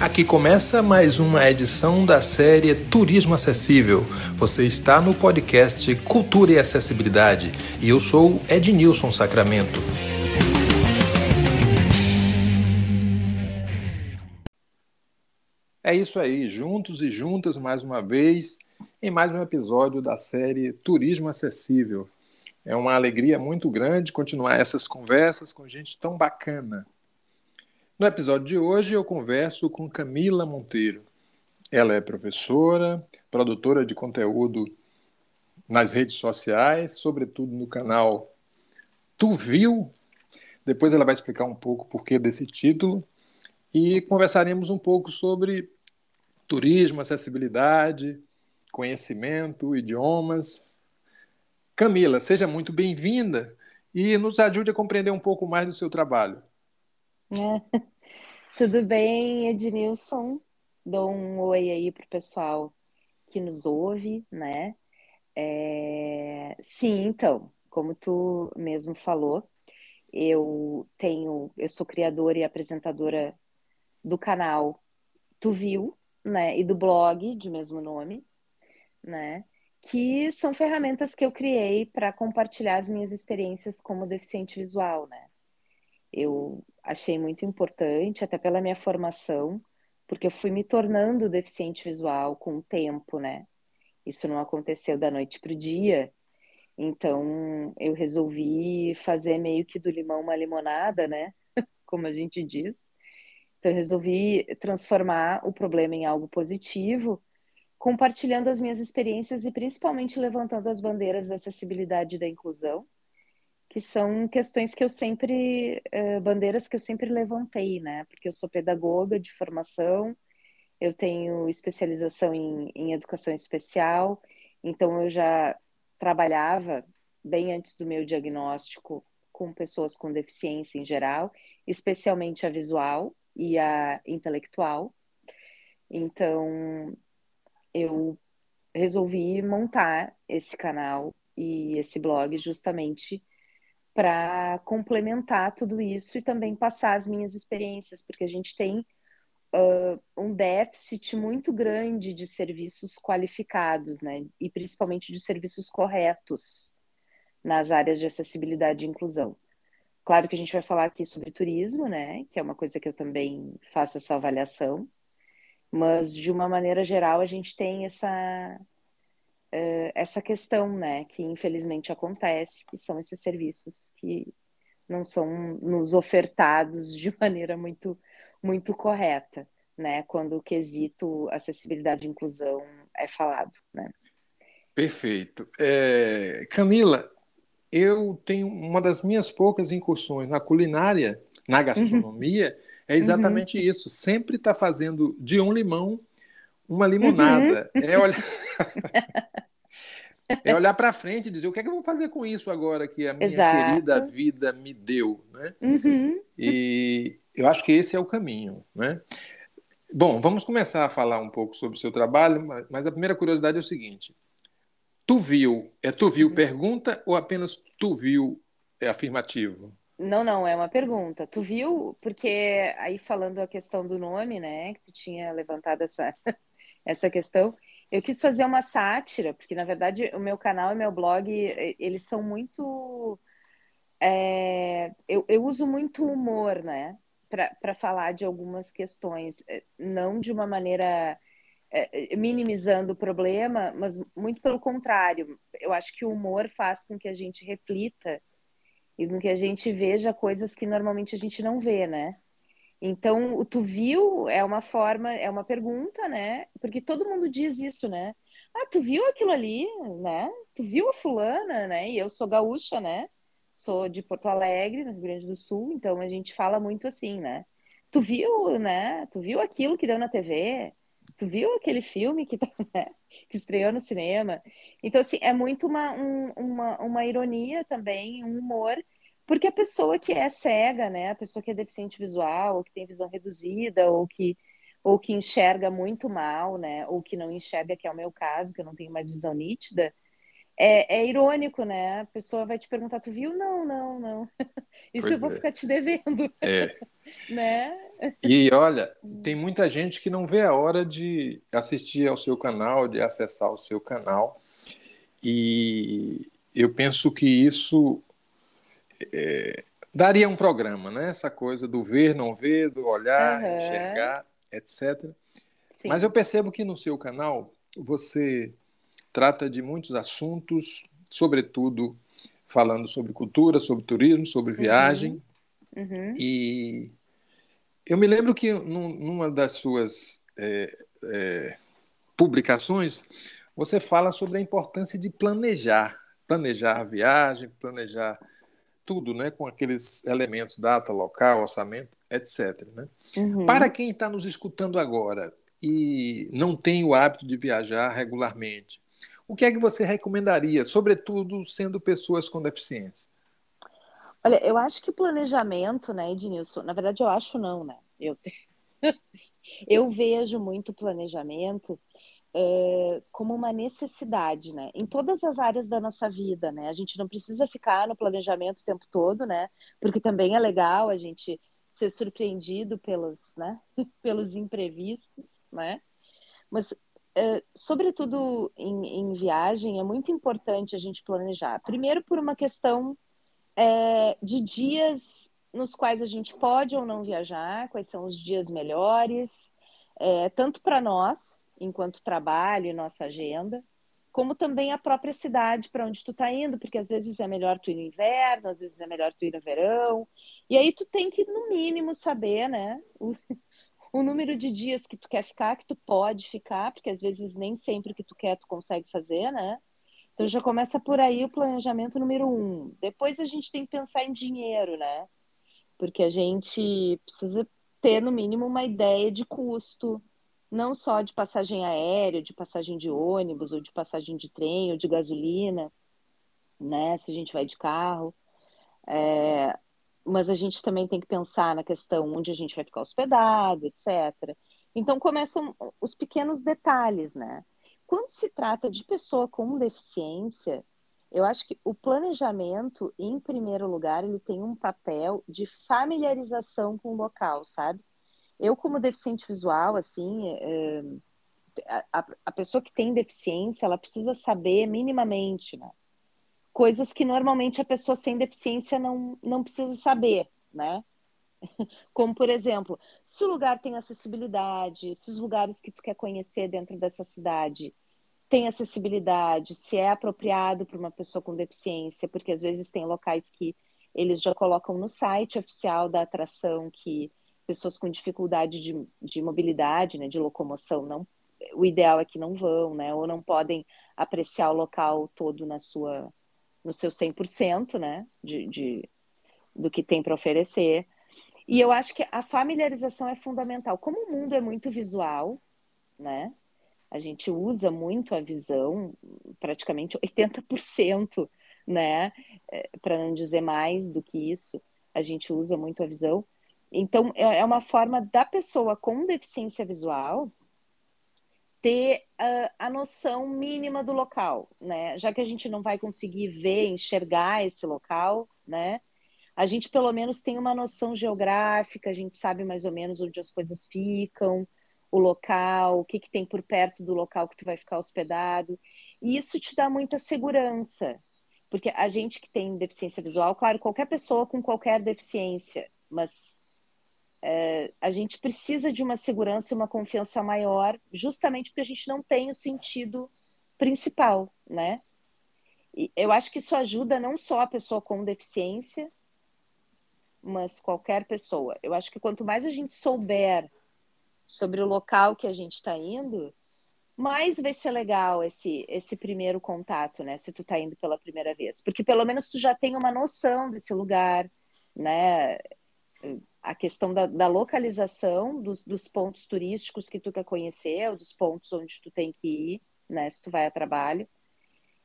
Aqui começa mais uma edição da série Turismo Acessível. Você está no podcast Cultura e Acessibilidade e eu sou Ednilson Sacramento. É isso aí, juntos e juntas mais uma vez em mais um episódio da série Turismo Acessível. É uma alegria muito grande continuar essas conversas com gente tão bacana. No episódio de hoje eu converso com Camila Monteiro. Ela é professora, produtora de conteúdo nas redes sociais, sobretudo no canal Tu Viu. Depois ela vai explicar um pouco o porquê desse título e conversaremos um pouco sobre turismo, acessibilidade, conhecimento, idiomas. Camila, seja muito bem-vinda e nos ajude a compreender um pouco mais do seu trabalho. É. Tudo bem, Ednilson? Dou um oi aí para o pessoal que nos ouve, né? É... Sim, então, como tu mesmo falou, eu tenho, eu sou criadora e apresentadora do canal Tu Viu, né? E do blog de mesmo nome, né? Que são ferramentas que eu criei para compartilhar as minhas experiências como deficiente visual, né? Eu achei muito importante, até pela minha formação, porque eu fui me tornando deficiente visual com o tempo, né? Isso não aconteceu da noite para o dia. Então, eu resolvi fazer meio que do limão uma limonada, né? Como a gente diz. Então, eu resolvi transformar o problema em algo positivo compartilhando as minhas experiências e principalmente levantando as bandeiras da acessibilidade e da inclusão, que são questões que eu sempre, uh, bandeiras que eu sempre levantei, né? Porque eu sou pedagoga de formação, eu tenho especialização em, em educação especial, então eu já trabalhava bem antes do meu diagnóstico com pessoas com deficiência em geral, especialmente a visual e a intelectual. Então, eu resolvi montar esse canal e esse blog justamente para complementar tudo isso e também passar as minhas experiências, porque a gente tem uh, um déficit muito grande de serviços qualificados, né? E principalmente de serviços corretos nas áreas de acessibilidade e inclusão. Claro que a gente vai falar aqui sobre turismo, né? Que é uma coisa que eu também faço essa avaliação mas, de uma maneira geral, a gente tem essa, uh, essa questão, né, que infelizmente acontece, que são esses serviços que não são nos ofertados de maneira muito, muito correta, né, quando o quesito acessibilidade e inclusão é falado, né. Perfeito. É, Camila, eu tenho uma das minhas poucas incursões na culinária, na gastronomia, uhum é exatamente uhum. isso. Sempre está fazendo de um limão uma limonada. Uhum. É olhar, é olhar para frente e dizer o que é que eu vou fazer com isso agora que a minha Exato. querida vida me deu. Né? Uhum. E eu acho que esse é o caminho. Né? Bom, vamos começar a falar um pouco sobre o seu trabalho, mas a primeira curiosidade é o seguinte. Tu viu, é tu viu uhum. pergunta ou apenas tu viu é afirmativo? Não, não, é uma pergunta. Tu viu? Porque aí falando a questão do nome, né, que tu tinha levantado essa, essa questão, eu quis fazer uma sátira, porque na verdade o meu canal e meu blog, eles são muito. É, eu, eu uso muito humor, né, para falar de algumas questões, é, não de uma maneira é, minimizando o problema, mas muito pelo contrário. Eu acho que o humor faz com que a gente reflita e no que a gente veja coisas que normalmente a gente não vê, né? Então, o tu viu é uma forma, é uma pergunta, né? Porque todo mundo diz isso, né? Ah, tu viu aquilo ali, né? Tu viu a fulana, né? E eu sou gaúcha, né? Sou de Porto Alegre, no Rio Grande do Sul, então a gente fala muito assim, né? Tu viu, né? Tu viu aquilo que deu na TV? Tu viu aquele filme que, tá, né? que estreou no cinema? Então, assim, é muito uma, um, uma, uma ironia também, um humor porque a pessoa que é cega, né, a pessoa que é deficiente visual, ou que tem visão reduzida, ou que, ou que enxerga muito mal, né, ou que não enxerga, que é o meu caso, que eu não tenho mais visão nítida, é, é irônico, né? A pessoa vai te perguntar, tu viu? Não, não, não. Isso pois eu vou é. ficar te devendo. É. né? E olha, tem muita gente que não vê a hora de assistir ao seu canal, de acessar o seu canal. E eu penso que isso é, daria um programa, né? Essa coisa do ver, não ver, do olhar, uhum. enxergar, etc. Sim. Mas eu percebo que no seu canal você trata de muitos assuntos, sobretudo falando sobre cultura, sobre turismo, sobre viagem. Uhum. Uhum. E eu me lembro que numa das suas é, é, publicações você fala sobre a importância de planejar, planejar a viagem, planejar tudo, né, com aqueles elementos, data, local, orçamento, etc. Né? Uhum. Para quem está nos escutando agora e não tem o hábito de viajar regularmente, o que é que você recomendaria, sobretudo sendo pessoas com deficiência? Olha, eu acho que planejamento, né, Ednilson, na verdade eu acho não, né? Eu, eu vejo muito planejamento é, como uma necessidade, né? Em todas as áreas da nossa vida, né? A gente não precisa ficar no planejamento o tempo todo, né? Porque também é legal a gente ser surpreendido pelos, né? pelos imprevistos, né? Mas é, sobretudo em, em, viagem, é muito importante a gente planejar. Primeiro, por uma questão é, de dias nos quais a gente pode ou não viajar, quais são os dias melhores, é, tanto para nós, enquanto trabalho e nossa agenda, como também a própria cidade para onde tu está indo, porque às vezes é melhor tu ir no inverno, às vezes é melhor tu ir no verão, e aí tu tem que, no mínimo, saber, né, o número de dias que tu quer ficar, que tu pode ficar, porque às vezes nem sempre o que tu quer tu consegue fazer, né? Então já começa por aí o planejamento número um. Depois a gente tem que pensar em dinheiro, né? Porque a gente precisa ter no mínimo uma ideia de custo, não só de passagem aérea, de passagem de ônibus, ou de passagem de trem, ou de gasolina, né? Se a gente vai de carro. É, mas a gente também tem que pensar na questão onde a gente vai ficar hospedado, etc. Então começam os pequenos detalhes, né? Quando se trata de pessoa com deficiência, eu acho que o planejamento, em primeiro lugar, ele tem um papel de familiarização com o local, sabe? Eu, como deficiente visual, assim, é, a, a pessoa que tem deficiência, ela precisa saber minimamente, né? coisas que normalmente a pessoa sem deficiência não, não precisa saber, né? Como, por exemplo, se o lugar tem acessibilidade, se os lugares que tu quer conhecer dentro dessa cidade têm acessibilidade, se é apropriado para uma pessoa com deficiência, porque às vezes tem locais que eles já colocam no site oficial da atração que pessoas com dificuldade de, de mobilidade, né, de locomoção, não, o ideal é que não vão, né, ou não podem apreciar o local todo na sua no seu 100%, né, de, de, do que tem para oferecer. E eu acho que a familiarização é fundamental. Como o mundo é muito visual, né, a gente usa muito a visão, praticamente 80%, né, é, para não dizer mais do que isso, a gente usa muito a visão. Então, é, é uma forma da pessoa com deficiência visual ter uh, a noção mínima do local, né? Já que a gente não vai conseguir ver, enxergar esse local, né? A gente pelo menos tem uma noção geográfica, a gente sabe mais ou menos onde as coisas ficam, o local, o que, que tem por perto do local que tu vai ficar hospedado. E isso te dá muita segurança, porque a gente que tem deficiência visual, claro, qualquer pessoa com qualquer deficiência, mas é, a gente precisa de uma segurança e uma confiança maior, justamente porque a gente não tem o sentido principal, né? E eu acho que isso ajuda não só a pessoa com deficiência, mas qualquer pessoa. Eu acho que quanto mais a gente souber sobre o local que a gente está indo, mais vai ser legal esse, esse primeiro contato, né? Se tu está indo pela primeira vez. Porque pelo menos tu já tem uma noção desse lugar, né? A questão da, da localização dos, dos, pontos turísticos que tu quer conhecer, ou dos pontos onde tu tem que ir, né, se tu vai a trabalho,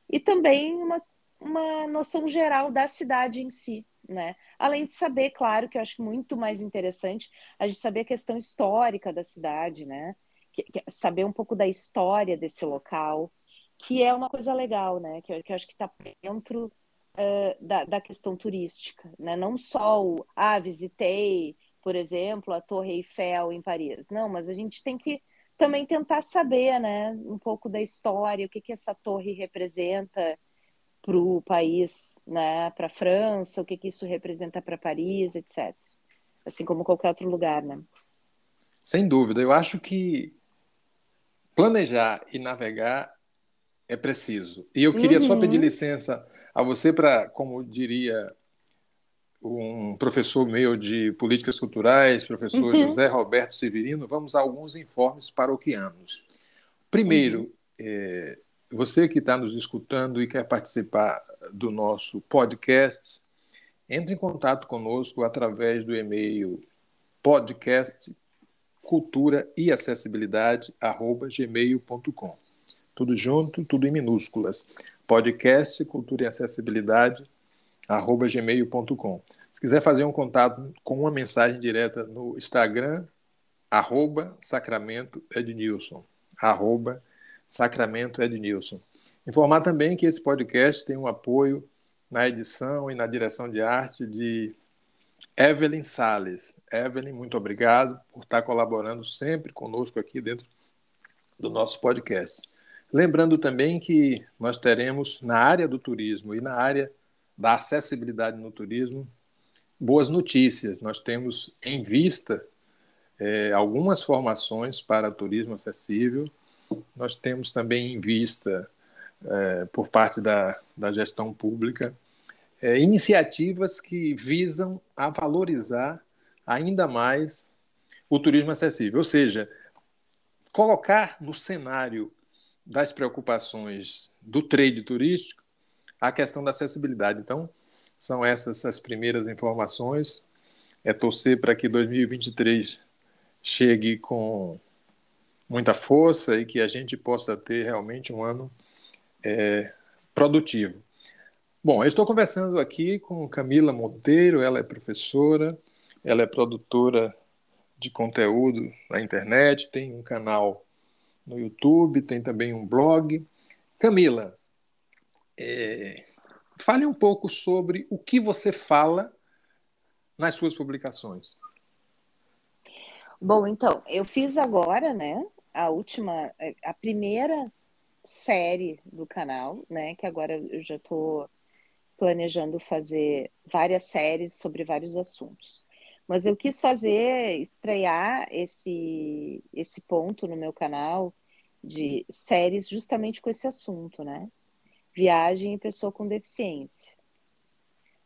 e também uma, uma noção geral da cidade em si, né? Além de saber, claro, que eu acho muito mais interessante a gente saber a questão histórica da cidade, né? Que, que, saber um pouco da história desse local, que é uma coisa legal, né? Que, que eu acho que está dentro uh, da, da, questão turística, né? Não só o, ah, visitei, por exemplo, a Torre Eiffel em Paris. Não, mas a gente tem que também tentar saber, né, um pouco da história, o que que essa torre representa para o país, né, para a França, o que que isso representa para Paris, etc. Assim como qualquer outro lugar, né? Sem dúvida, eu acho que planejar e navegar é preciso. E eu queria uhum. só pedir licença a você para, como diria um professor meu de políticas culturais, professor uhum. José Roberto Severino, vamos a alguns informes paroquianos. Primeiro, uhum. é, você que está nos escutando e quer participar do nosso podcast, entre em contato conosco através do e-mail podcast cultura e acessibilidade gmail.com. Tudo junto, tudo em minúsculas. Podcast cultura e acessibilidade gmail.com. Se quiser fazer um contato com uma mensagem direta no Instagram, arroba Sacramento Ednilson. Arroba Sacramento Ednilson. Informar também que esse podcast tem um apoio na edição e na direção de arte de Evelyn Sales. Evelyn, muito obrigado por estar colaborando sempre conosco aqui dentro do nosso podcast. Lembrando também que nós teremos na área do turismo e na área da acessibilidade no turismo boas notícias. Nós temos em vista é, algumas formações para turismo acessível. Nós temos também em vista, é, por parte da, da gestão pública, é, iniciativas que visam a valorizar ainda mais o turismo acessível, ou seja, colocar no cenário das preocupações do trade turístico a questão da acessibilidade. Então, são essas as primeiras informações. É torcer para que 2023 chegue com muita força e que a gente possa ter realmente um ano é, produtivo. Bom, eu estou conversando aqui com Camila Monteiro, ela é professora, ela é produtora de conteúdo na internet, tem um canal no YouTube, tem também um blog. Camila, é, fale um pouco sobre o que você fala nas suas publicações. Bom, então, eu fiz agora, né, a última, a primeira série do canal, né, que agora eu já estou planejando fazer várias séries sobre vários assuntos. Mas eu quis fazer, estrear esse, esse ponto no meu canal de séries justamente com esse assunto, né? Viagem e pessoa com deficiência,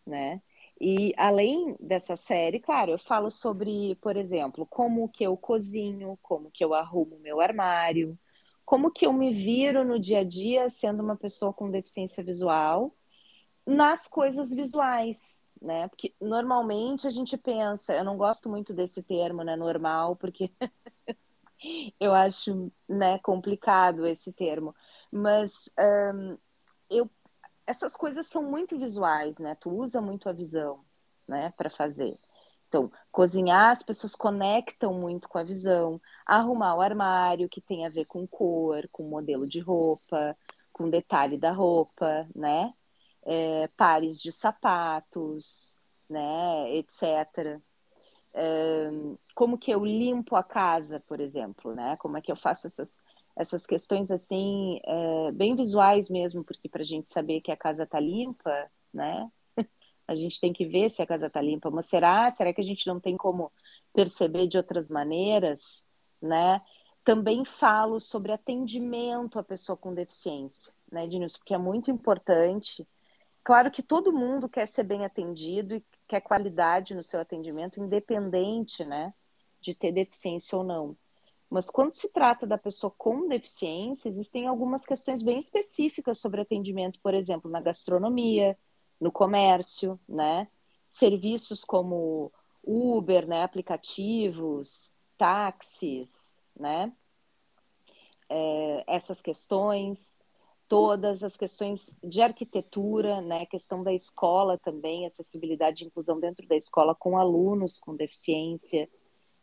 né? E além dessa série, claro, eu falo sobre, por exemplo, como que eu cozinho, como que eu arrumo meu armário, como que eu me viro no dia a dia sendo uma pessoa com deficiência visual nas coisas visuais, né? Porque normalmente a gente pensa, eu não gosto muito desse termo, né, normal, porque eu acho, né, complicado esse termo, mas um, eu, essas coisas são muito visuais, né? Tu usa muito a visão, né, para fazer. Então, cozinhar, as pessoas conectam muito com a visão. Arrumar o armário, que tem a ver com cor, com modelo de roupa, com detalhe da roupa, né? É, pares de sapatos, né, etc. É, como que eu limpo a casa, por exemplo, né? Como é que eu faço essas, essas questões assim, é, bem visuais mesmo, porque para a gente saber que a casa está limpa, né? A gente tem que ver se a casa está limpa. Mas será? Será que a gente não tem como perceber de outras maneiras, né? Também falo sobre atendimento à pessoa com deficiência, né, Denilson? Porque é muito importante Claro que todo mundo quer ser bem atendido e quer qualidade no seu atendimento, independente, né, de ter deficiência ou não. Mas quando se trata da pessoa com deficiência, existem algumas questões bem específicas sobre atendimento, por exemplo, na gastronomia, no comércio, né? Serviços como Uber, né? Aplicativos, táxis, né? É, essas questões todas as questões de arquitetura, né, questão da escola também, acessibilidade e inclusão dentro da escola com alunos com deficiência,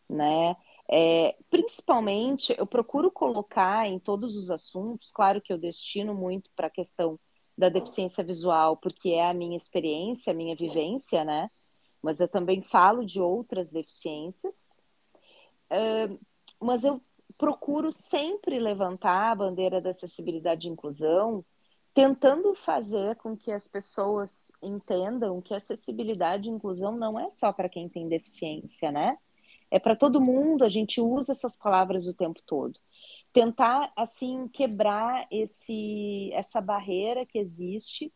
né, é, principalmente eu procuro colocar em todos os assuntos, claro que eu destino muito para a questão da deficiência visual, porque é a minha experiência, a minha vivência, né, mas eu também falo de outras deficiências. Uh, mas eu procuro sempre levantar a bandeira da acessibilidade e inclusão, tentando fazer com que as pessoas entendam que acessibilidade e inclusão não é só para quem tem deficiência, né? É para todo mundo, a gente usa essas palavras o tempo todo. Tentar, assim, quebrar esse, essa barreira que existe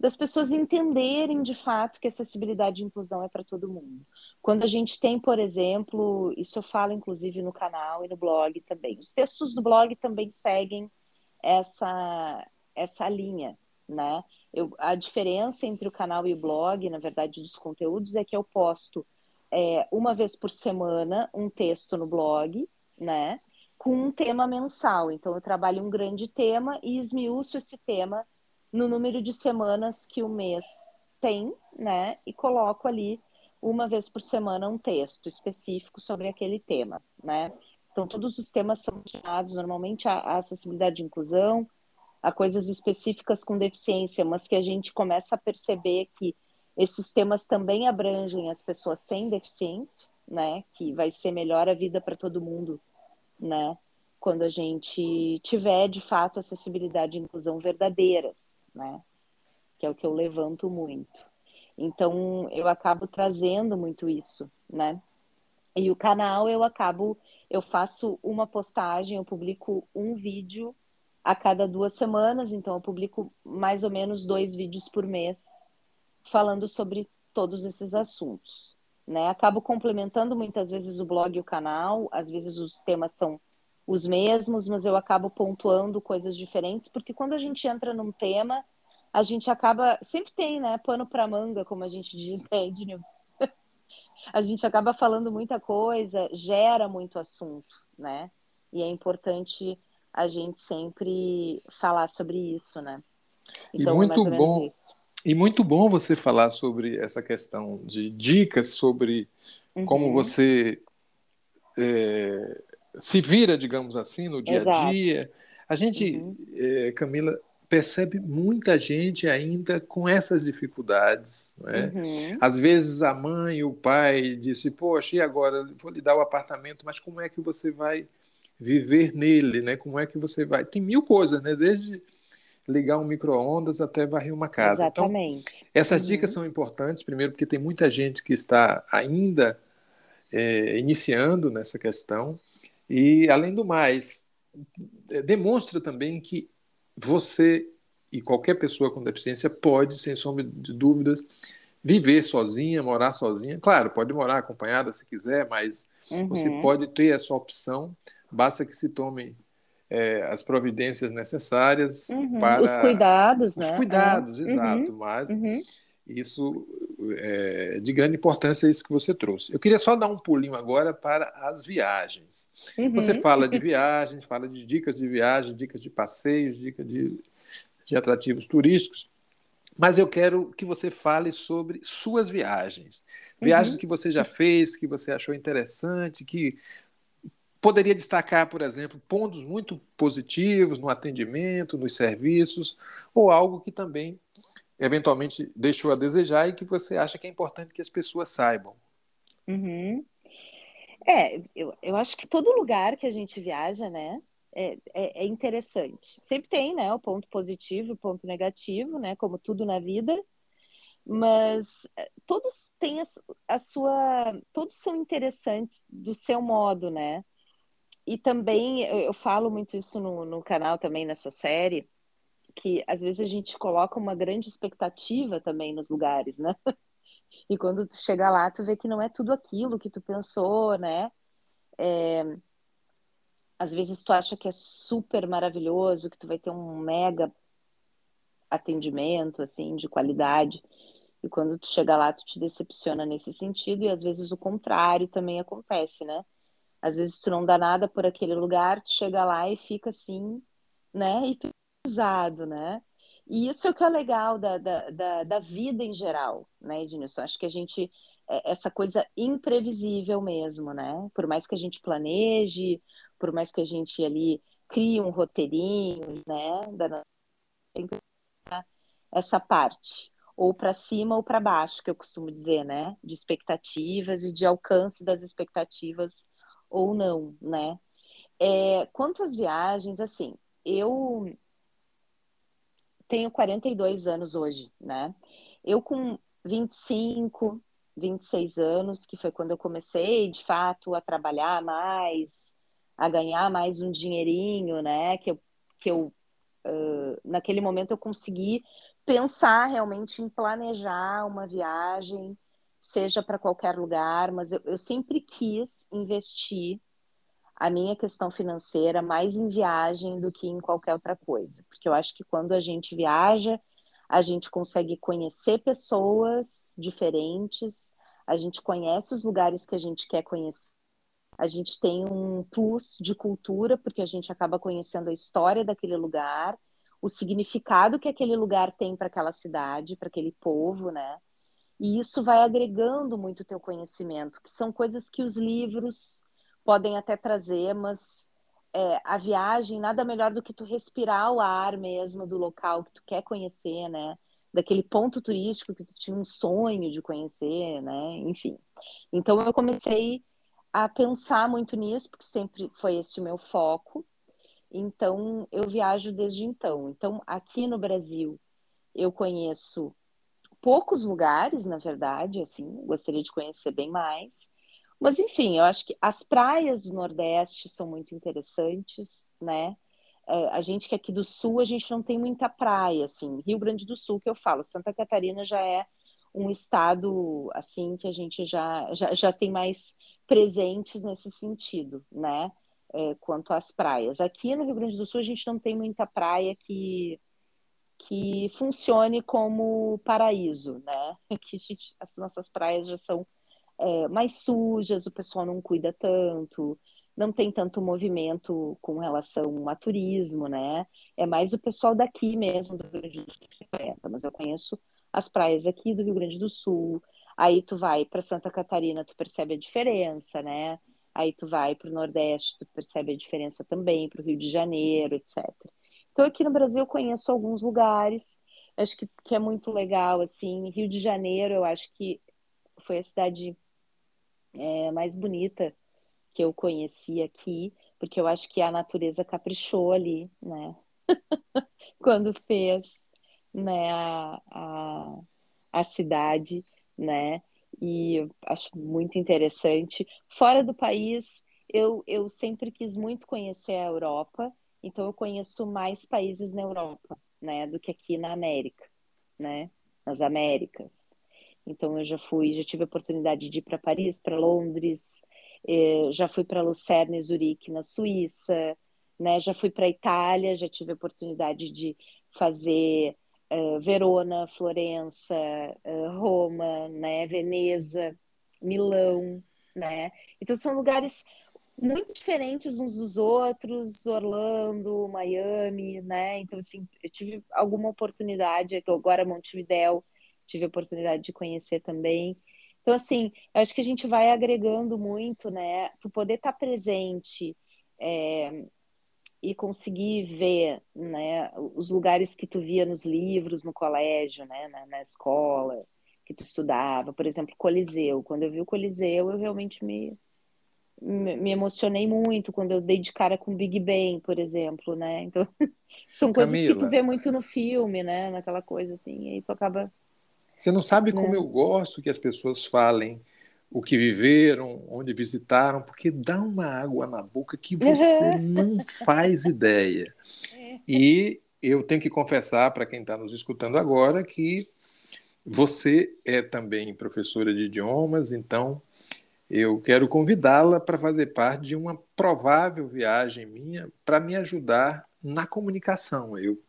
das pessoas entenderem de fato que acessibilidade e inclusão é para todo mundo. Quando a gente tem, por exemplo, isso eu falo inclusive no canal e no blog também. Os textos do blog também seguem essa essa linha, né? Eu, a diferença entre o canal e o blog, na verdade, dos conteúdos é que eu posto é, uma vez por semana um texto no blog, né? Com um tema mensal. Então, eu trabalho um grande tema e esmiuço esse tema no número de semanas que o mês tem, né? E coloco ali uma vez por semana um texto específico sobre aquele tema, né? Então todos os temas são destinados normalmente à acessibilidade e inclusão, a coisas específicas com deficiência, mas que a gente começa a perceber que esses temas também abrangem as pessoas sem deficiência, né? Que vai ser melhor a vida para todo mundo, né? Quando a gente tiver de fato acessibilidade e inclusão verdadeiras, né? Que é o que eu levanto muito. Então eu acabo trazendo muito isso, né? E o canal eu acabo, eu faço uma postagem, eu publico um vídeo a cada duas semanas, então eu publico mais ou menos dois vídeos por mês falando sobre todos esses assuntos. Né? Acabo complementando muitas vezes o blog e o canal, às vezes os temas são os mesmos, mas eu acabo pontuando coisas diferentes, porque quando a gente entra num tema, a gente acaba. Sempre tem, né? Pano para manga, como a gente diz, né, Ednilson? a gente acaba falando muita coisa, gera muito assunto, né? E é importante a gente sempre falar sobre isso, né? Então, e é muito é bom. Isso. E muito bom você falar sobre essa questão de dicas sobre uhum. como você é, se vira, digamos assim, no dia Exato. a dia. A gente, uhum. é, Camila, percebe muita gente ainda com essas dificuldades. Né? Uhum. Às vezes a mãe e o pai disse, poxa, e agora? Vou lhe dar o apartamento, mas como é que você vai viver nele? Né? Como é que você vai... Tem mil coisas, né? Desde ligar um micro-ondas até varrer uma casa. Então, Exatamente. Então, essas uhum. dicas são importantes, primeiro porque tem muita gente que está ainda é, iniciando nessa questão, e, além do mais, é, demonstra também que você e qualquer pessoa com deficiência pode, sem sombra de dúvidas, viver sozinha, morar sozinha. Claro, pode morar acompanhada se quiser, mas uhum. você pode ter essa opção, basta que se tome é, as providências necessárias uhum. para. Os cuidados, Os né? cuidados, é. exato. Mas uhum. Isso é de grande importância isso que você trouxe. Eu queria só dar um pulinho agora para as viagens. Uhum. Você fala de viagens, fala de dicas de viagem, dicas de passeios, dicas de, de atrativos turísticos, mas eu quero que você fale sobre suas viagens. Viagens uhum. que você já fez, que você achou interessante, que poderia destacar, por exemplo, pontos muito positivos no atendimento, nos serviços, ou algo que também eventualmente deixou a desejar e que você acha que é importante que as pessoas saibam. Uhum. É, eu, eu acho que todo lugar que a gente viaja, né, é, é, é, interessante. Sempre tem, né, o ponto positivo, o ponto negativo, né, como tudo na vida, mas é, todos têm a, a sua, todos são interessantes do seu modo, né? E também eu, eu falo muito isso no, no canal também nessa série que às vezes a gente coloca uma grande expectativa também nos lugares, né? E quando tu chega lá, tu vê que não é tudo aquilo que tu pensou, né? É... Às vezes tu acha que é super maravilhoso, que tu vai ter um mega atendimento, assim, de qualidade. E quando tu chega lá, tu te decepciona nesse sentido, e às vezes o contrário também acontece, né? Às vezes tu não dá nada por aquele lugar, tu chega lá e fica assim, né? E pesado, né? E isso é o que é legal da, da, da, da vida em geral, né, Ednilson? Acho que a gente, é, essa coisa imprevisível mesmo, né? Por mais que a gente planeje, por mais que a gente ali crie um roteirinho, né? Essa parte. ou para cima ou para baixo, que eu costumo dizer, né? De expectativas e de alcance das expectativas ou não, né? É, quanto às viagens, assim, eu tenho 42 anos hoje, né? Eu com 25, 26 anos, que foi quando eu comecei, de fato, a trabalhar mais, a ganhar mais um dinheirinho, né? Que eu, que eu uh, naquele momento eu consegui pensar realmente em planejar uma viagem, seja para qualquer lugar, mas eu, eu sempre quis investir a minha questão financeira mais em viagem do que em qualquer outra coisa, porque eu acho que quando a gente viaja, a gente consegue conhecer pessoas diferentes, a gente conhece os lugares que a gente quer conhecer, a gente tem um plus de cultura, porque a gente acaba conhecendo a história daquele lugar, o significado que aquele lugar tem para aquela cidade, para aquele povo, né? E isso vai agregando muito o teu conhecimento, que são coisas que os livros podem até trazer, mas é, a viagem nada melhor do que tu respirar o ar mesmo do local que tu quer conhecer, né? Daquele ponto turístico que tu tinha um sonho de conhecer, né? Enfim. Então eu comecei a pensar muito nisso, porque sempre foi esse o meu foco. Então, eu viajo desde então. Então, aqui no Brasil, eu conheço poucos lugares, na verdade, assim, gostaria de conhecer bem mais. Mas, enfim, eu acho que as praias do Nordeste são muito interessantes, né? É, a gente que é aqui do Sul, a gente não tem muita praia, assim. Rio Grande do Sul, que eu falo, Santa Catarina já é um estado, assim, que a gente já, já, já tem mais presentes nesse sentido, né? é, quanto às praias. Aqui no Rio Grande do Sul a gente não tem muita praia que, que funcione como paraíso, né? Que gente, as nossas praias já são é, mais sujas, o pessoal não cuida tanto, não tem tanto movimento com relação a turismo, né? É mais o pessoal daqui mesmo do Rio Grande do Sul que frequenta, mas eu conheço as praias aqui do Rio Grande do Sul. Aí tu vai para Santa Catarina, tu percebe a diferença, né? Aí tu vai para o Nordeste, tu percebe a diferença também, para o Rio de Janeiro, etc. Então aqui no Brasil eu conheço alguns lugares, acho que, que é muito legal, assim, Rio de Janeiro eu acho que foi a cidade é, mais bonita que eu conheci aqui, porque eu acho que a natureza caprichou ali, né? Quando fez né, a, a, a cidade, né? e acho muito interessante. Fora do país, eu, eu sempre quis muito conhecer a Europa, então eu conheço mais países na Europa, né, do que aqui na América, né, nas Américas. Então eu já fui, já tive a oportunidade de ir para Paris, para Londres, eh, já fui para Lucerna e Zurique na Suíça, né, já fui para Itália, já tive a oportunidade de fazer uh, Verona, Florença, uh, Roma, né, Veneza, Milão, né? Então são lugares muito diferentes uns dos outros, Orlando, Miami, né? Então assim, eu tive alguma oportunidade, agora Montevidéu, tive a oportunidade de conhecer também. Então assim, eu acho que a gente vai agregando muito, né? Tu poder estar presente é, e conseguir ver né, os lugares que tu via nos livros, no colégio, né, na, na, escola, que tu estudava. Por exemplo, Coliseu. Quando eu vi o Coliseu, eu realmente me, me, me emocionei muito quando eu dei de cara com Big Ben, por exemplo, né? Então, são coisas Camila, que tu vê muito no filme, né? Naquela coisa assim, e aí tu acaba... Você não sabe como né? eu gosto que as pessoas falem o que viveram, onde visitaram, porque dá uma água na boca que você não faz ideia. E eu tenho que confessar para quem está nos escutando agora que você é também professora de idiomas, então eu quero convidá-la para fazer parte de uma provável viagem minha para me ajudar na comunicação. Eu,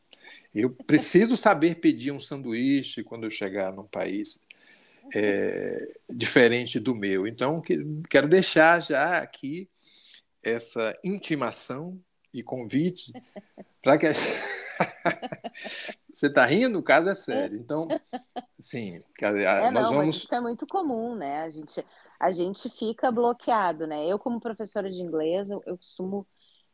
eu preciso saber pedir um sanduíche quando eu chegar num país é, diferente do meu. Então, quero deixar já aqui essa intimação e convite para que. A... Você está rindo? O caso é sério. Então, sim, é, nós não, vamos. Isso é muito comum, né? A gente, a gente fica bloqueado, né? Eu, como professora de inglês, eu, eu costumo.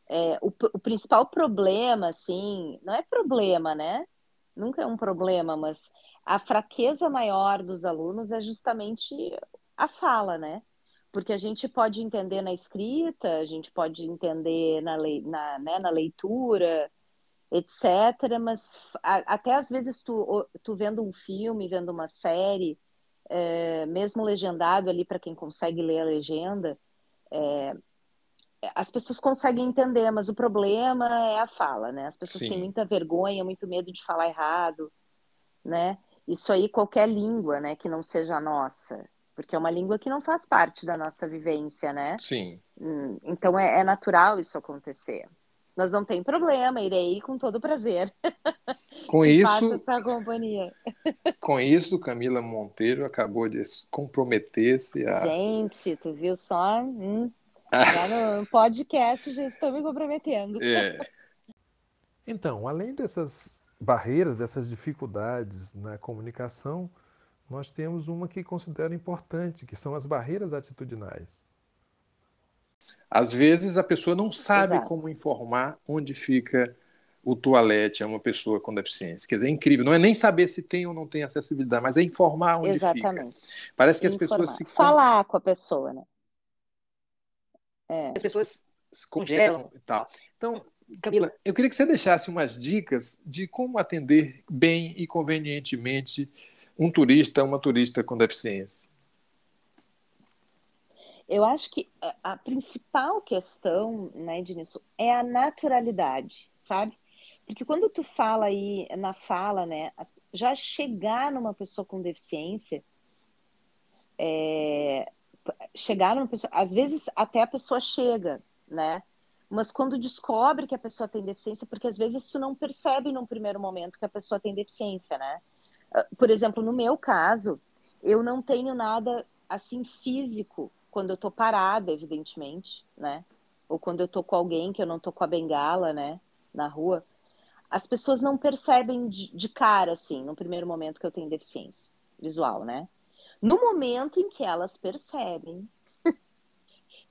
É, o, o principal problema, assim, não é problema, né? Nunca é um problema, mas a fraqueza maior dos alunos é justamente a fala, né? Porque a gente pode entender na escrita, a gente pode entender na, lei, na, né, na leitura, etc. Mas a, até às vezes tu, tu vendo um filme, vendo uma série, é, mesmo legendado ali para quem consegue ler a legenda, é, as pessoas conseguem entender, mas o problema é a fala, né? As pessoas Sim. têm muita vergonha, muito medo de falar errado, né? Isso aí qualquer língua, né, que não seja a nossa, porque é uma língua que não faz parte da nossa vivência, né? Sim. Hum, então é, é natural isso acontecer. Mas não tem problema, irei com todo prazer. Com isso, essa companhia. Com isso, Camila Monteiro acabou de comprometer-se a. Gente, tu viu só? Hum, já no podcast já estou me comprometendo. É. Então, além dessas barreiras, dessas dificuldades na comunicação, nós temos uma que considero importante, que são as barreiras atitudinais. Às vezes a pessoa não sabe Exato. como informar onde fica o toalete a uma pessoa com deficiência. Quer dizer, é incrível. Não é nem saber se tem ou não tem acessibilidade, mas é informar onde Exatamente. fica. Parece que informar. as pessoas se... Falar com a pessoa, né? É. As pessoas se congelam e tal. Então, Camila, eu queria que você deixasse umas dicas de como atender bem e convenientemente um turista, uma turista com deficiência. Eu acho que a principal questão, né, Denilson, é a naturalidade, sabe? Porque quando tu fala aí na fala, né, já chegar numa pessoa com deficiência, é, chegar numa pessoa, às vezes até a pessoa chega, né? Mas quando descobre que a pessoa tem deficiência, porque às vezes tu não percebe num primeiro momento que a pessoa tem deficiência, né? Ah, por exemplo, no meu caso, eu não tenho nada assim físico quando eu tô parada, evidentemente, né? Ou quando eu tô com alguém que eu não tô com a bengala, né, na rua, as pessoas não percebem de, de cara assim, no primeiro momento que eu tenho deficiência visual, né? No momento em que elas percebem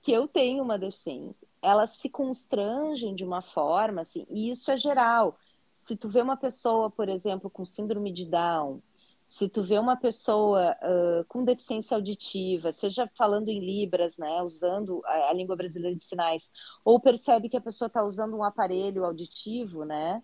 que eu tenho uma deficiência, elas se constrangem de uma forma assim, e isso é geral. Se tu vê uma pessoa, por exemplo, com síndrome de Down, se tu vê uma pessoa uh, com deficiência auditiva, seja falando em libras, né, usando a, a língua brasileira de sinais, ou percebe que a pessoa está usando um aparelho auditivo, né,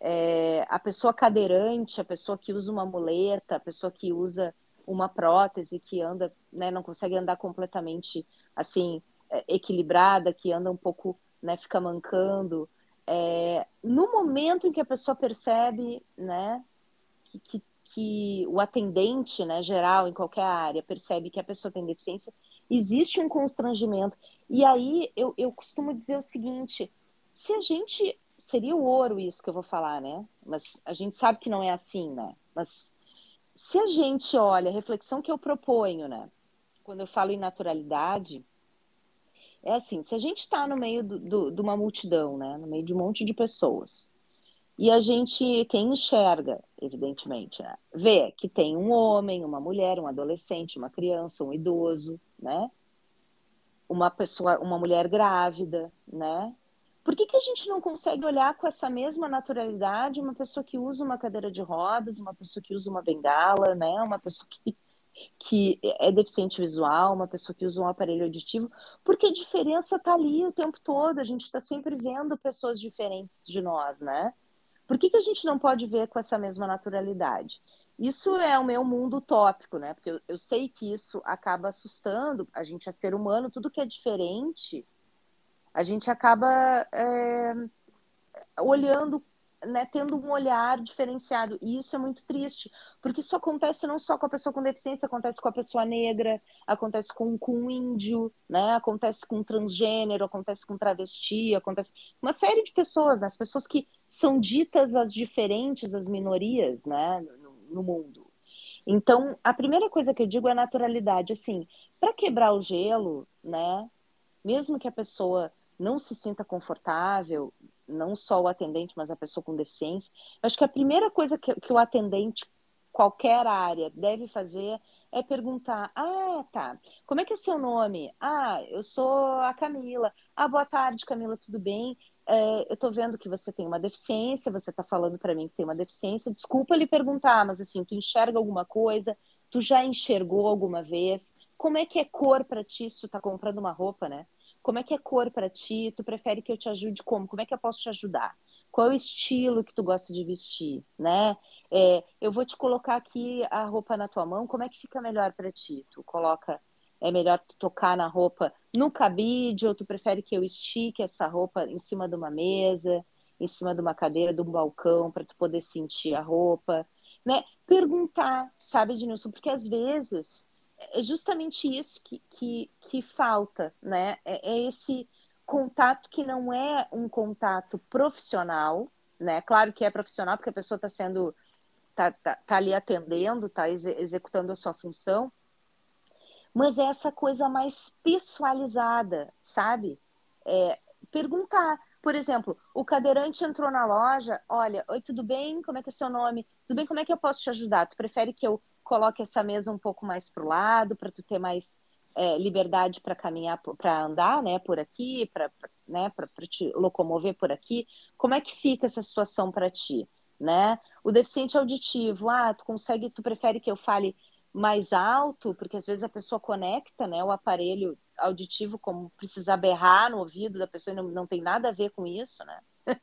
é, a pessoa cadeirante, a pessoa que usa uma muleta, a pessoa que usa uma prótese que anda, né, não consegue andar completamente assim é, equilibrada, que anda um pouco, né, fica mancando. É, no momento em que a pessoa percebe, né, que, que, que, o atendente, né, geral em qualquer área percebe que a pessoa tem deficiência, existe um constrangimento. E aí eu, eu costumo dizer o seguinte: se a gente seria o ouro isso que eu vou falar, né? Mas a gente sabe que não é assim, né? Mas se a gente olha, a reflexão que eu proponho, né? Quando eu falo em naturalidade, é assim, se a gente está no meio do, do, de uma multidão, né? No meio de um monte de pessoas, e a gente, quem enxerga, evidentemente, né? vê que tem um homem, uma mulher, um adolescente, uma criança, um idoso, né? Uma pessoa, uma mulher grávida, né? Por que, que a gente não consegue olhar com essa mesma naturalidade uma pessoa que usa uma cadeira de rodas, uma pessoa que usa uma bengala, né? Uma pessoa que, que é deficiente visual, uma pessoa que usa um aparelho auditivo, porque a diferença está ali o tempo todo, a gente está sempre vendo pessoas diferentes de nós, né? Por que, que a gente não pode ver com essa mesma naturalidade? Isso é o meu mundo utópico, né? Porque eu, eu sei que isso acaba assustando a gente, é ser humano, tudo que é diferente a gente acaba é, olhando, né, tendo um olhar diferenciado. E isso é muito triste, porque isso acontece não só com a pessoa com deficiência, acontece com a pessoa negra, acontece com, com um índio, né, acontece com transgênero, acontece com travesti, acontece uma série de pessoas, né, as pessoas que são ditas as diferentes, as minorias, né, no, no mundo. Então, a primeira coisa que eu digo é naturalidade, assim, para quebrar o gelo, né, mesmo que a pessoa não se sinta confortável, não só o atendente, mas a pessoa com deficiência, eu acho que a primeira coisa que, que o atendente, qualquer área, deve fazer é perguntar: ah, tá, como é que é seu nome? Ah, eu sou a Camila. Ah, boa tarde, Camila, tudo bem? é, eu estou vendo que você tem uma deficiência, você está falando para mim que tem uma deficiência. Desculpa lhe perguntar, mas assim, tu enxerga alguma coisa? Tu já enxergou alguma vez? Como é que é cor para ti se tu tá comprando uma roupa, né? Como é que é cor para ti? Tu prefere que eu te ajude como? Como é que eu posso te ajudar? Qual é o estilo que tu gosta de vestir, né? É, eu vou te colocar aqui a roupa na tua mão, como é que fica melhor para ti? Tu coloca, é melhor tu tocar na roupa no cabide ou tu prefere que eu estique essa roupa em cima de uma mesa, em cima de uma cadeira, de um balcão para tu poder sentir a roupa, né? Perguntar, sabe, Ednilson? Porque às vezes é justamente isso que, que, que falta, né? É, é, esse contato que não é um contato profissional, né? Claro que é profissional porque a pessoa está sendo, tá, tá, tá, ali atendendo, está ex executando a sua função, mas é essa coisa mais pessoalizada, sabe? É, perguntar, por exemplo, o cadeirante entrou na loja, olha, oi, tudo bem? Como é que é seu nome? Tudo bem? Como é que eu posso te ajudar? Tu prefere que eu coloque essa mesa um pouco mais para o lado, para tu ter mais é, liberdade para caminhar, para andar, né, por aqui, para né, te locomover por aqui. Como é que fica essa situação para ti, né? O deficiente auditivo, ah, tu consegue, tu prefere que eu fale mais alto, porque às vezes a pessoa conecta, né, o aparelho auditivo como precisar berrar no ouvido da pessoa não, não tem nada a ver com isso, né?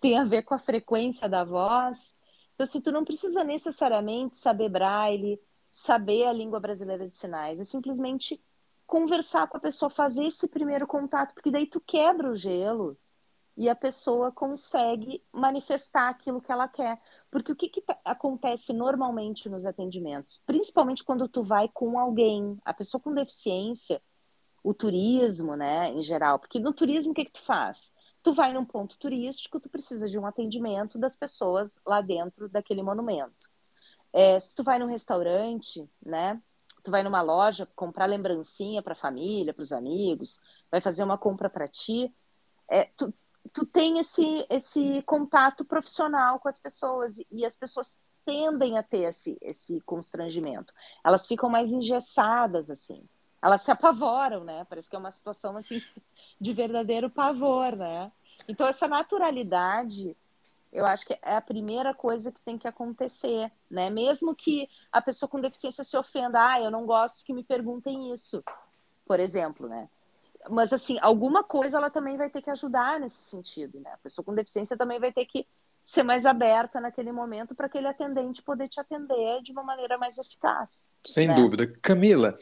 tem a ver com a frequência da voz. Então, assim, tu não precisa necessariamente saber braille, saber a língua brasileira de sinais, é simplesmente conversar com a pessoa, fazer esse primeiro contato, porque daí tu quebra o gelo e a pessoa consegue manifestar aquilo que ela quer. Porque o que, que tá, acontece normalmente nos atendimentos? Principalmente quando tu vai com alguém, a pessoa com deficiência, o turismo, né, em geral. Porque no turismo, o que, que tu faz? Tu vai num ponto turístico, tu precisa de um atendimento das pessoas lá dentro daquele monumento. É, se tu vai num restaurante, né? Tu vai numa loja comprar lembrancinha para a família, para os amigos, vai fazer uma compra para ti, é, tu, tu tem esse, esse contato profissional com as pessoas e as pessoas tendem a ter esse, esse constrangimento. Elas ficam mais engessadas, assim elas se apavoram, né? Parece que é uma situação assim de verdadeiro pavor, né? Então essa naturalidade, eu acho que é a primeira coisa que tem que acontecer, né? Mesmo que a pessoa com deficiência se ofenda, ah, eu não gosto que me perguntem isso, por exemplo, né? Mas assim, alguma coisa ela também vai ter que ajudar nesse sentido, né? A pessoa com deficiência também vai ter que ser mais aberta naquele momento para aquele atendente poder te atender de uma maneira mais eficaz. Sem né? dúvida. Camila,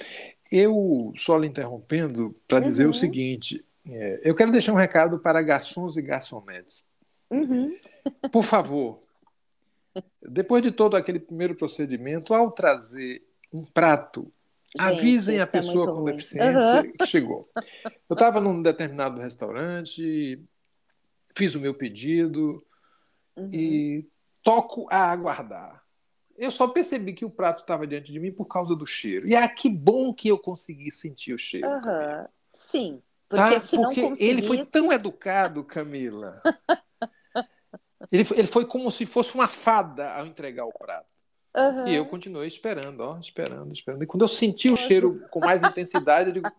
eu só lhe interrompendo para uhum. dizer o uhum. seguinte: é, eu quero deixar um recado para garçons e garçonetes. Uhum. Por favor, depois de todo aquele primeiro procedimento, ao trazer um prato, Gente, avisem a é pessoa é com ruim. deficiência uhum. que chegou. Eu estava num determinado restaurante, fiz o meu pedido, uhum. e toco a aguardar. Eu só percebi que o prato estava diante de mim por causa do cheiro. E ah, que bom que eu consegui sentir o cheiro. Uhum. Sim. Porque, tá? porque conseguisse... ele foi tão educado, Camila. ele, foi, ele foi como se fosse uma fada ao entregar o prato. Uhum. E eu continuei esperando, ó, esperando, esperando. E quando eu senti o cheiro com mais intensidade, eu digo,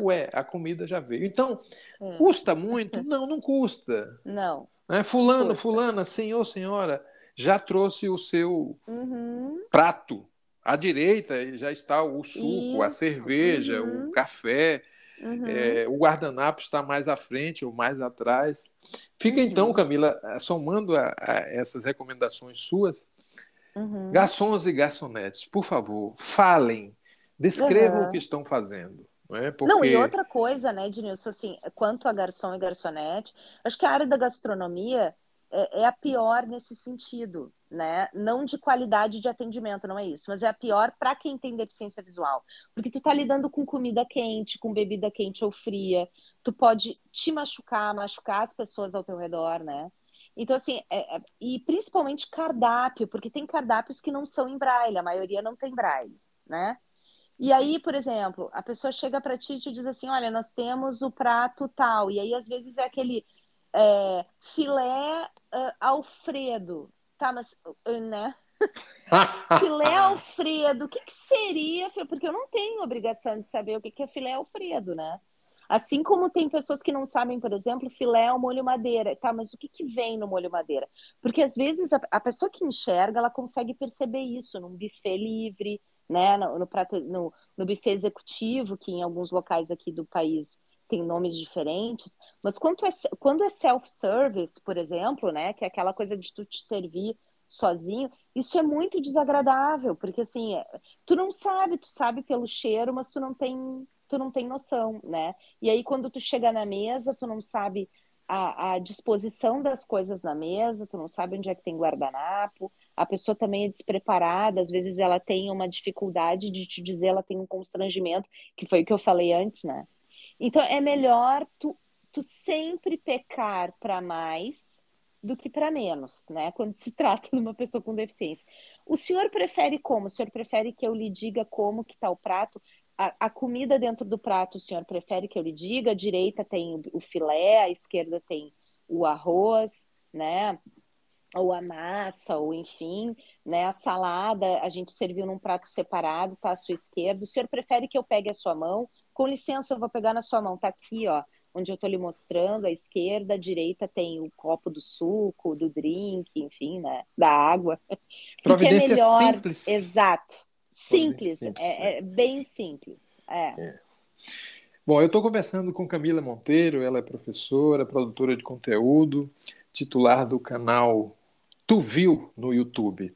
ué, a comida já veio. Então, é. custa muito? Não, não custa. Não. Né? Fulano, Poxa. fulana, senhor, senhora, já trouxe o seu uhum. prato. À direita já está o suco, Isso. a cerveja, uhum. o café. Uhum. É, o guardanapo está mais à frente ou mais atrás. Fica então, uhum. Camila, eh, somando a, a essas recomendações suas, uhum. garçons e garçonetes, por favor, falem, descrevam o que estão fazendo. Não, é? Porque... não, e outra coisa, né, Ednilson, assim, quanto a garçom e garçonete, acho que a área da gastronomia é, é, a pior nesse sentido, né? Não de qualidade de atendimento, não é isso, mas é a pior para quem tem deficiência visual. Porque tu tá lidando com comida quente, com bebida quente ou fria, tu pode te machucar, machucar as pessoas ao teu redor, né? Então, assim, é, é, e principalmente cardápio, porque tem cardápios que não são em braille, a maioria não tem braille, né? E aí, por exemplo, a pessoa chega para ti e te diz assim: olha, nós temos o prato tal. E aí, às vezes, é aquele é, filé uh, Alfredo. Tá, mas, uh, né? filé Alfredo, o que, que seria? Porque eu não tenho obrigação de saber o que, que é filé Alfredo, né? Assim como tem pessoas que não sabem, por exemplo, filé ou molho madeira. Tá, mas o que, que vem no molho madeira? Porque às vezes a, a pessoa que enxerga, ela consegue perceber isso num buffet livre, né? No, no, prato, no, no buffet executivo, que em alguns locais aqui do país tem nomes diferentes, mas quando é, quando é self-service, por exemplo, né, que é aquela coisa de tu te servir sozinho, isso é muito desagradável, porque assim, é, tu não sabe, tu sabe pelo cheiro, mas tu não tem, tu não tem noção, né? E aí quando tu chega na mesa, tu não sabe a, a disposição das coisas na mesa, tu não sabe onde é que tem guardanapo, a pessoa também é despreparada, às vezes ela tem uma dificuldade de te dizer, ela tem um constrangimento, que foi o que eu falei antes, né? Então é melhor tu, tu sempre pecar para mais do que para menos, né? Quando se trata de uma pessoa com deficiência. O senhor prefere como? O senhor prefere que eu lhe diga como que está o prato? A, a, comida dentro do prato, o senhor prefere que eu lhe diga? A direita tem o filé, a esquerda tem o arroz, né? Ou a massa, ou enfim, né? A salada, a gente serviu num prato separado, tá à sua esquerda. O senhor prefere que eu pegue a sua mão? Com licença, eu vou pegar na sua mão, tá aqui, ó onde eu estou lhe mostrando, à esquerda, à direita tem o copo do suco, do drink, enfim, né? Da água. Providência é melhor... simples. Exato. Simples, simples é, é, bem simples. É. é. Bom, eu estou conversando com Camila Monteiro, ela é professora, produtora de conteúdo, titular do canal Tu Viu no YouTube.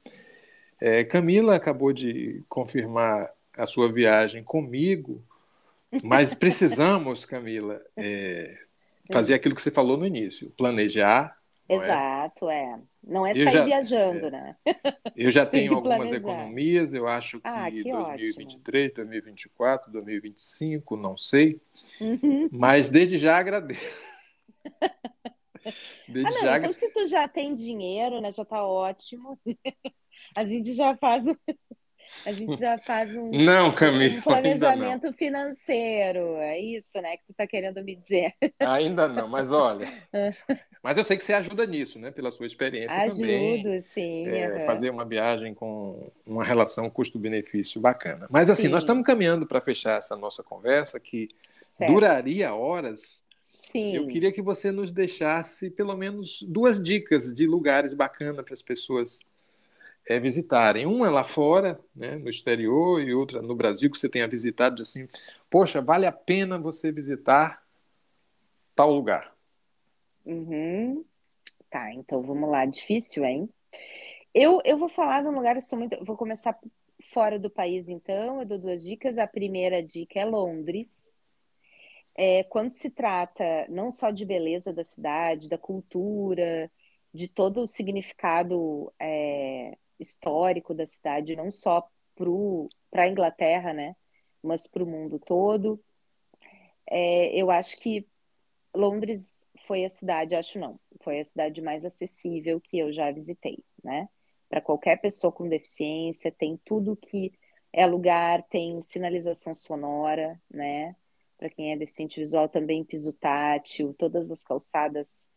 É, Camila acabou de confirmar a sua viagem comigo mas precisamos, Camila, é, fazer aquilo que você falou no início, planejar. É? Exato, é? é. Não é sair já, viajando, é, né? Eu já tenho algumas economias, eu acho que, ah, que 2023, ótimo. 2024, 2025, não sei. Uhum. Mas desde já agradeço. Desde ah, não, já... então se tu já tem dinheiro, né, já tá ótimo. A gente já faz a gente já faz um, não, Camila, um planejamento não. financeiro. É isso, né, que tu está querendo me dizer. Ainda não, mas olha. mas eu sei que você ajuda nisso, né? Pela sua experiência Ajudo, também. Ajudo, sim. É, uhum. Fazer uma viagem com uma relação custo-benefício bacana. Mas assim, sim. nós estamos caminhando para fechar essa nossa conversa, que certo. duraria horas. Sim. Eu queria que você nos deixasse pelo menos duas dicas de lugares bacanas para as pessoas é, visitarem. Uma lá fora, né, no exterior, e outra no Brasil, que você tenha visitado, assim, poxa, vale a pena você visitar tal lugar. Uhum. Tá, então vamos lá. Difícil, hein? Eu, eu vou falar de um lugar, eu sou muito. Vou começar fora do país, então. Eu dou duas dicas. A primeira dica é Londres. É, quando se trata não só de beleza da cidade, da cultura, de todo o significado é, histórico da cidade, não só para a Inglaterra, né, mas para o mundo todo. É, eu acho que Londres foi a cidade, acho não, foi a cidade mais acessível que eu já visitei, né? Para qualquer pessoa com deficiência, tem tudo que é lugar, tem sinalização sonora, né? Para quem é deficiente visual também piso tátil, todas as calçadas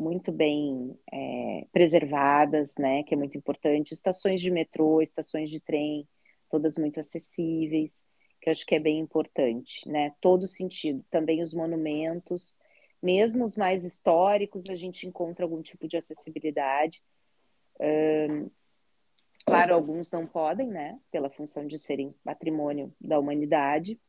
muito bem é, preservadas, né, que é muito importante, estações de metrô, estações de trem, todas muito acessíveis, que eu acho que é bem importante, né, todo sentido, também os monumentos, mesmo os mais históricos, a gente encontra algum tipo de acessibilidade, um, claro, alguns não podem, né, pela função de serem patrimônio da humanidade,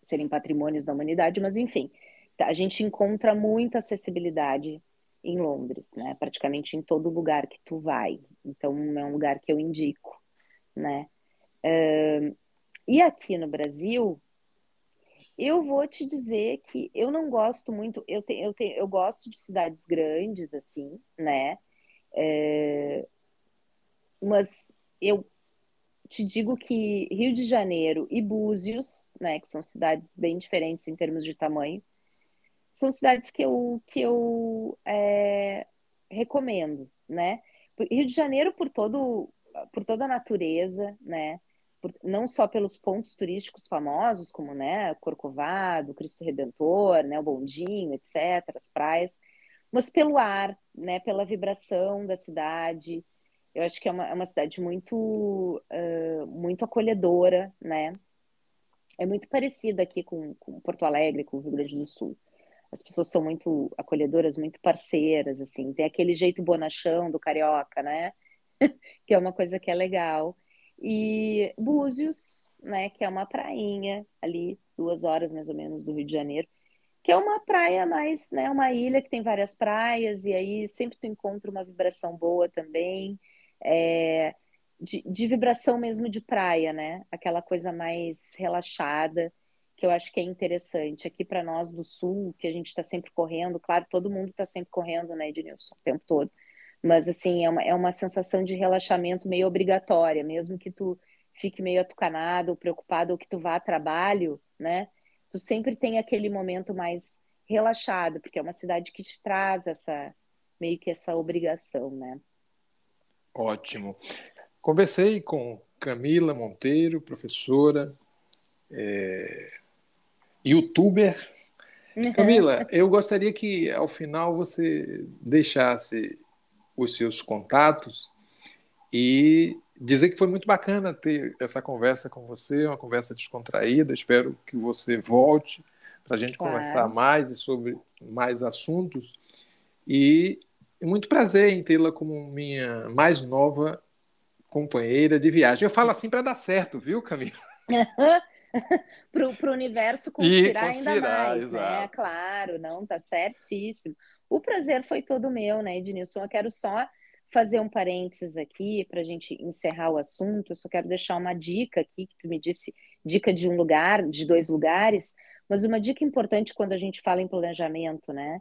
serem patrimônios da humanidade, mas enfim, a gente encontra muita acessibilidade em Londres, né? Praticamente em todo lugar que tu vai. Então é um lugar que eu indico, né? Uh, e aqui no Brasil, eu vou te dizer que eu não gosto muito. Eu, te, eu, te, eu gosto de cidades grandes, assim, né? Mas eu te digo que Rio de Janeiro e Búzios, né, que são cidades bem diferentes em termos de tamanho, são cidades que eu, que eu é, recomendo, né? Rio de Janeiro por todo por toda a natureza, né? Por, não só pelos pontos turísticos famosos, como né, Corcovado, Cristo Redentor, né, o Bondinho, etc., as praias, mas pelo ar, né, pela vibração da cidade. Eu acho que é uma, é uma cidade muito, uh, muito acolhedora, né? é muito parecida aqui com, com Porto Alegre, com o Rio Grande do Sul. As pessoas são muito acolhedoras, muito parceiras, assim. Tem aquele jeito bonachão do carioca, né? que é uma coisa que é legal. E Búzios, né, que é uma prainha ali, duas horas mais ou menos do Rio de Janeiro, que é uma praia mais, né, uma ilha que tem várias praias, e aí sempre tu encontra uma vibração boa também, é, de, de vibração mesmo de praia, né, aquela coisa mais relaxada, que eu acho que é interessante. Aqui para nós do Sul, que a gente está sempre correndo, claro, todo mundo está sempre correndo, né, Ednilson, o tempo todo, mas assim, é uma, é uma sensação de relaxamento meio obrigatória, mesmo que tu fique meio atucanado, ou preocupado, ou que tu vá a trabalho, né? Tu sempre tem aquele momento mais relaxado, porque é uma cidade que te traz essa meio que essa obrigação, né? Ótimo. Conversei com Camila Monteiro, professora, é, youtuber. Uhum. Camila, eu gostaria que ao final você deixasse os seus contatos e dizer que foi muito bacana ter essa conversa com você, uma conversa descontraída. Espero que você volte para a gente claro. conversar mais e sobre mais assuntos. E muito prazer em tê-la como minha mais nova companheira de viagem. Eu falo assim para dar certo, viu, Camila? para o universo conspirar, conspirar, ainda mais, né? exato. né? Claro, não, tá certíssimo. O prazer foi todo meu, né, Ednilson? Eu quero só fazer um parênteses aqui para a gente encerrar o assunto. Eu só quero deixar uma dica aqui, que tu me disse, dica de um lugar, de dois lugares, mas uma dica importante quando a gente fala em planejamento, né?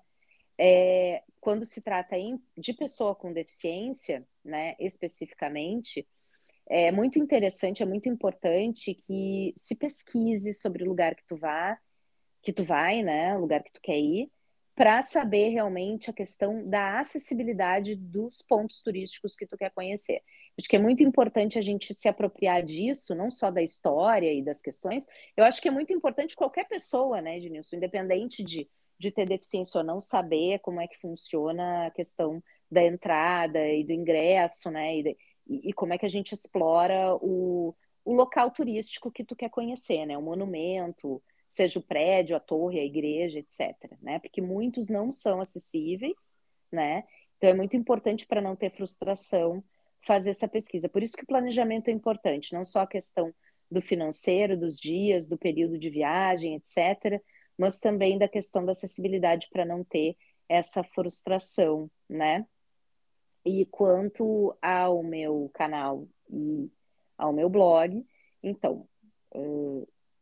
É, quando se trata em, de pessoa com deficiência, né, especificamente, é muito interessante, é muito importante que se pesquise sobre o lugar que tu vá, que tu vai, né, o lugar que tu quer ir, para saber realmente a questão da acessibilidade dos pontos turísticos que tu quer conhecer. Acho que é muito importante a gente se apropriar disso, não só da história e das questões. Eu acho que é muito importante qualquer pessoa, né, Ednilson, independente de, de ter deficiência ou não, saber como é que funciona a questão da entrada e do ingresso, né, e, de, e, como é que a gente explora o, o local turístico que tu quer conhecer, né, o monumento, seja o prédio, a torre, a igreja, etc. Né? Porque muitos não são acessíveis, né? Então é muito importante para não ter frustração fazer essa pesquisa. Por isso que o planejamento é importante, não só a questão do financeiro, dos dias, do período de viagem, etc., mas também da questão da acessibilidade para não ter essa frustração, né? E quanto ao meu canal e ao meu blog, então,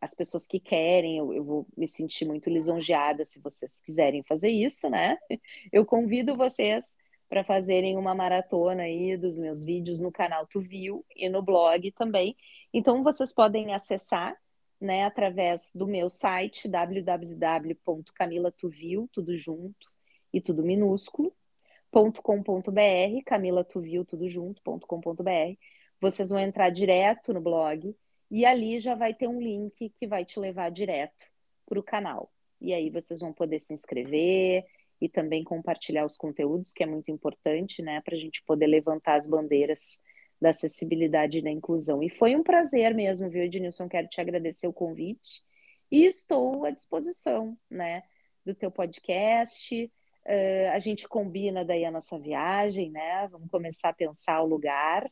as pessoas que querem, eu, eu, vou me sentir muito lisonjeada se vocês quiserem fazer isso, né? Eu convido vocês para fazerem uma maratona aí dos meus vídeos no canal Tu Viu e no blog também. Então vocês podem acessar, né, através do meu site www.camilatuvil, tudo junto e tudo minúsculo, .com.br, Camila Tuvil, tudo junto, .com.br. Vocês vão entrar direto no blog e ali já vai ter um link que vai te levar direto para o canal. E aí vocês vão poder se inscrever e também compartilhar os conteúdos, que é muito importante, né, para a gente poder levantar as bandeiras da acessibilidade e da inclusão. E foi um prazer mesmo, viu, Ednilson? Quero te agradecer o convite e estou à disposição, né, do teu podcast. Uh, a gente combina daí a nossa viagem, né? Vamos começar a pensar o lugar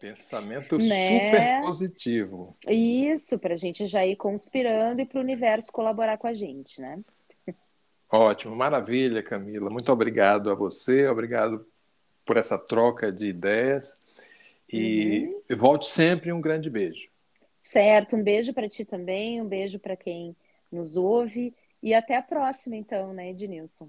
Pensamento né? super positivo. Isso, para a gente já ir conspirando e para o universo colaborar com a gente, né? Ótimo, maravilha, Camila. Muito obrigado a você, obrigado por essa troca de ideias. E uhum. volte sempre um grande beijo. Certo, um beijo para ti também, um beijo para quem nos ouve. E até a próxima, então, né, Ednilson?